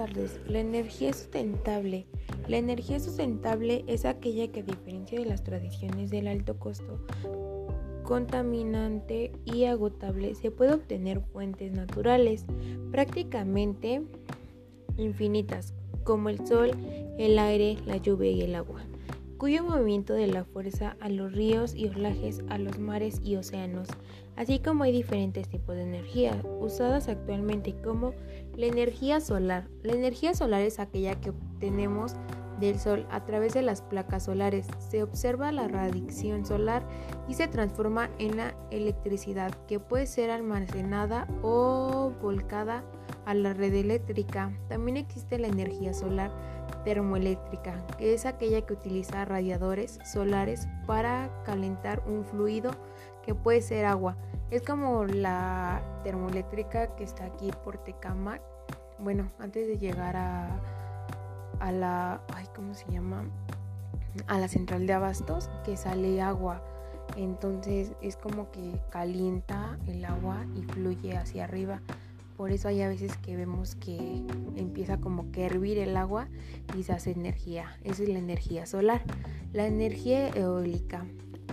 tardes. La energía sustentable. La energía sustentable es aquella que a diferencia de las tradiciones del alto costo, contaminante y agotable, se puede obtener fuentes naturales, prácticamente infinitas, como el sol, el aire, la lluvia y el agua cuyo movimiento de la fuerza a los ríos y olajes, a los mares y océanos, así como hay diferentes tipos de energía usadas actualmente como la energía solar. La energía solar es aquella que obtenemos del Sol a través de las placas solares. Se observa la radiación solar y se transforma en la electricidad que puede ser almacenada o volcada a la red eléctrica. También existe la energía solar termoeléctrica, que es aquella que utiliza radiadores solares para calentar un fluido que puede ser agua. Es como la termoeléctrica que está aquí por Tecamac. Bueno, antes de llegar a, a la, ay, ¿cómo se llama? A la central de abastos, que sale agua. Entonces es como que calienta el agua y fluye hacia arriba. Por eso hay a veces que vemos que empieza como que hervir el agua y se hace energía. Esa es la energía solar. La energía eólica.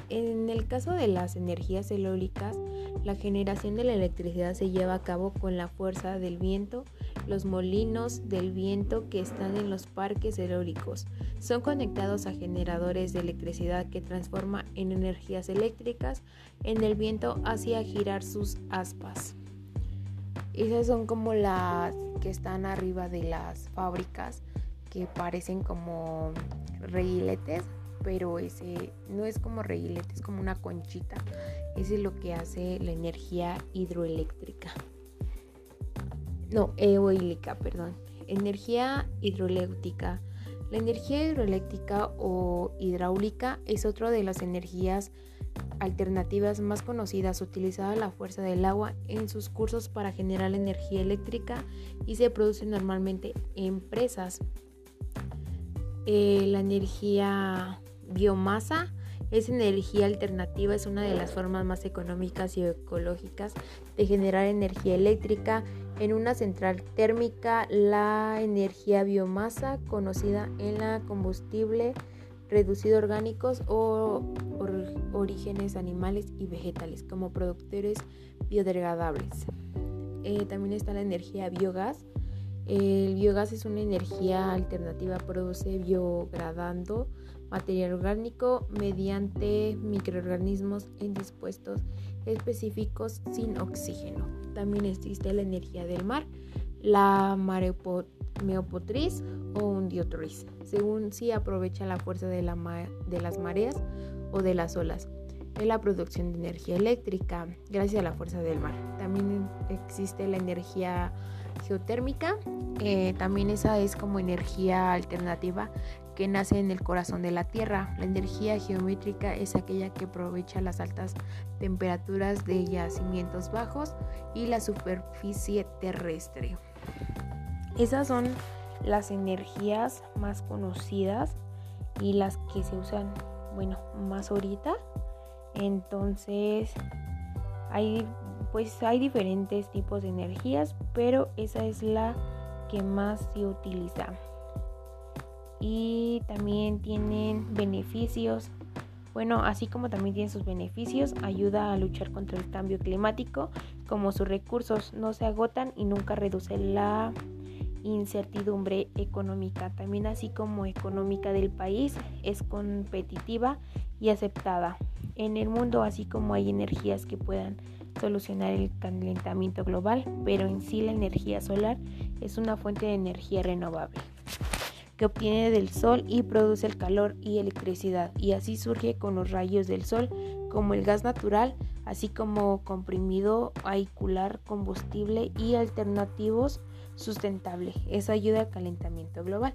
En el caso de las energías eólicas, la generación de la electricidad se lleva a cabo con la fuerza del viento. Los molinos del viento que están en los parques eólicos son conectados a generadores de electricidad que transforman en energías eléctricas en el viento hacia girar sus aspas. Esas son como las que están arriba de las fábricas que parecen como reguiletes, pero ese no es como reguilete, es como una conchita. Ese es lo que hace la energía hidroeléctrica. No, eólica, perdón. Energía hidroeléctrica. La energía hidroeléctrica o hidráulica es otra de las energías alternativas más conocidas utilizaba la fuerza del agua en sus cursos para generar energía eléctrica y se produce normalmente en presas. Eh, la energía biomasa es energía alternativa, es una de las formas más económicas y ecológicas de generar energía eléctrica. En una central térmica, la energía biomasa, conocida en la combustible reducido orgánicos o orígenes animales y vegetales como productores biodegradables. Eh, también está la energía biogás. El biogás es una energía alternativa, produce biogradando material orgánico mediante microorganismos en dispuestos específicos sin oxígeno. También existe la energía del mar, la mareopotriz o un diotriz, según si aprovecha la fuerza de, la de las mareas o de las olas en la producción de energía eléctrica gracias a la fuerza del mar. También existe la energía geotérmica, eh, también esa es como energía alternativa que nace en el corazón de la Tierra. La energía geométrica es aquella que aprovecha las altas temperaturas de yacimientos bajos y la superficie terrestre. Esas son las energías más conocidas y las que se usan bueno, más ahorita. Entonces, hay pues hay diferentes tipos de energías, pero esa es la que más se utiliza. Y también tienen beneficios. Bueno, así como también tienen sus beneficios, ayuda a luchar contra el cambio climático, como sus recursos no se agotan y nunca reduce la incertidumbre económica, también así como económica del país, es competitiva y aceptada. En el mundo, así como hay energías que puedan solucionar el calentamiento global, pero en sí la energía solar es una fuente de energía renovable que obtiene del sol y produce el calor y electricidad y así surge con los rayos del sol como el gas natural, así como comprimido, vehicular, combustible y alternativos sustentable. Eso ayuda al calentamiento global.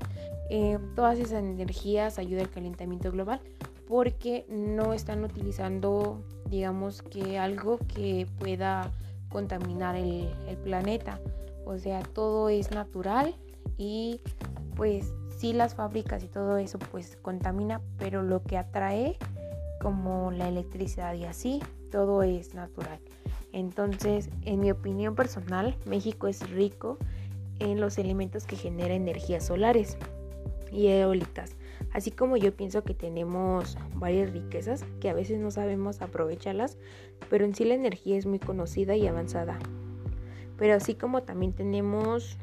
Eh, todas esas energías ayudan al calentamiento global porque no están utilizando, digamos, que algo que pueda contaminar el, planeta. O sea, todo es natural y pues sí las fábricas y todo eso pues contamina, pero lo que atrae como la electricidad y así, todo es natural. Entonces, en mi opinión personal, México es rico en los elementos que generan energías solares y eólicas. Así como yo pienso que tenemos varias riquezas que a veces no sabemos aprovecharlas, pero en sí la energía es muy conocida y avanzada. Pero así como también tenemos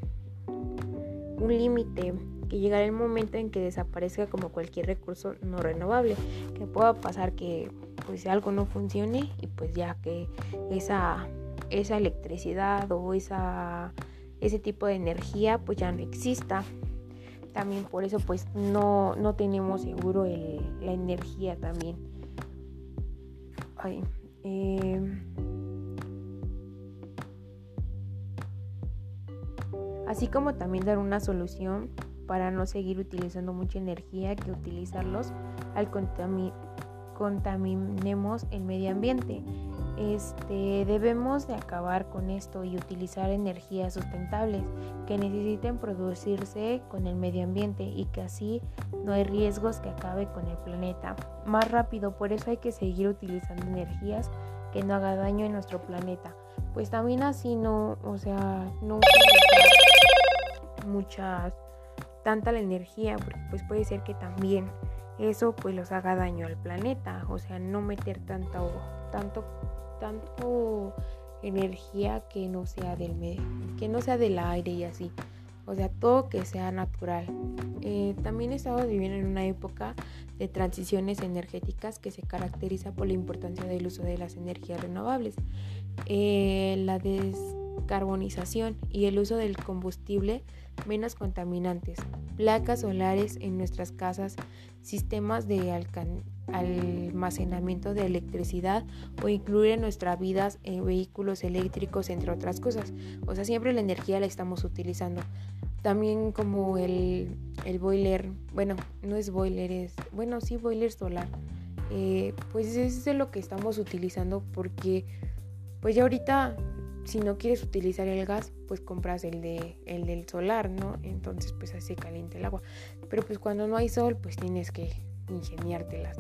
un límite que llegará el momento en que desaparezca como cualquier recurso no renovable, que pueda pasar que pues algo no funcione y pues ya que esa esa electricidad o esa ese tipo de energía pues ya no exista. También por eso pues no, no tenemos seguro el, la energía también. Em, así como también dar una solución para no seguir utilizando mucha energía que utilizarlos al contaminemos el medio ambiente. Este, debemos de acabar con esto y utilizar energías sustentables que necesiten producirse con el medio ambiente y que así no hay riesgos que acabe con el planeta más rápido. Por eso hay que seguir utilizando energías que no haga daño en nuestro planeta. Pues también así no, o sea, no muchas tanta la energía, porque pues puede ser que también eso pues los haga daño al planeta, o sea, no meter tanta, tanto, tanto energía que no sea del que no sea del aire y así, o sea, todo que sea natural. Eh, también estamos viviendo en una época de transiciones energéticas que se caracteriza por la importancia del uso de las energías renovables, eh, la descarbonización y el uso del combustible menos contaminantes, placas solares en nuestras casas, sistemas de almacenamiento de electricidad o incluir en nuestra vida en vehículos eléctricos, entre otras cosas. O sea, siempre la energía la estamos utilizando. También como el, el boiler, bueno, no es boiler, es, bueno, sí, boiler solar. Eh, pues es lo que estamos utilizando porque pues ya ahorita si no quieres utilizar el gas, pues compras el, de, el del solar, ¿no? Entonces pues así caliente el agua. Pero pues cuando no hay sol, pues tienes que ingeniártelas.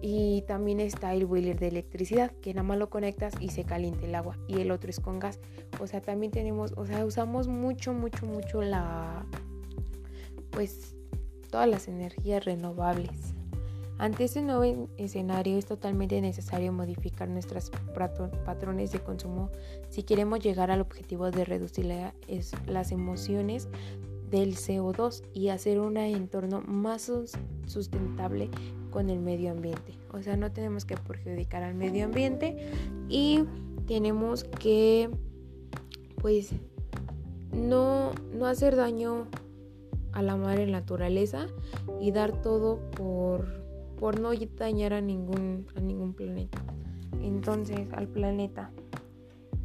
Y también está el boiler de electricidad, que nada más lo conectas y se calienta el agua. Y el otro es con gas. O sea, también tenemos, o sea, usamos mucho, mucho, mucho la, pues, todas las energías renovables. Ante este nuevo escenario es totalmente necesario modificar nuestros patrones de consumo si queremos llegar al objetivo de reducir las emociones del CO2 y hacer un entorno más sustentable con el medio ambiente. O sea, no tenemos que perjudicar al medio ambiente y tenemos que pues no, no hacer daño a la madre naturaleza y dar todo por por no dañar a ningún, a ningún planeta. Entonces, al planeta.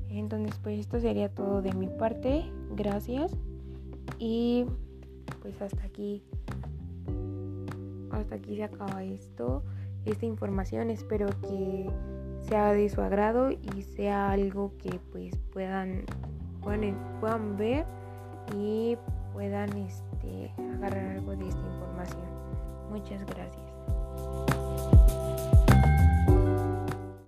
Entonces, pues esto sería todo de mi parte. Gracias. Y pues hasta aquí. Hasta aquí se acaba esto. Esta información espero que sea de su agrado y sea algo que pues puedan, puedan, puedan ver y puedan este, agarrar algo de esta información. Muchas gracias.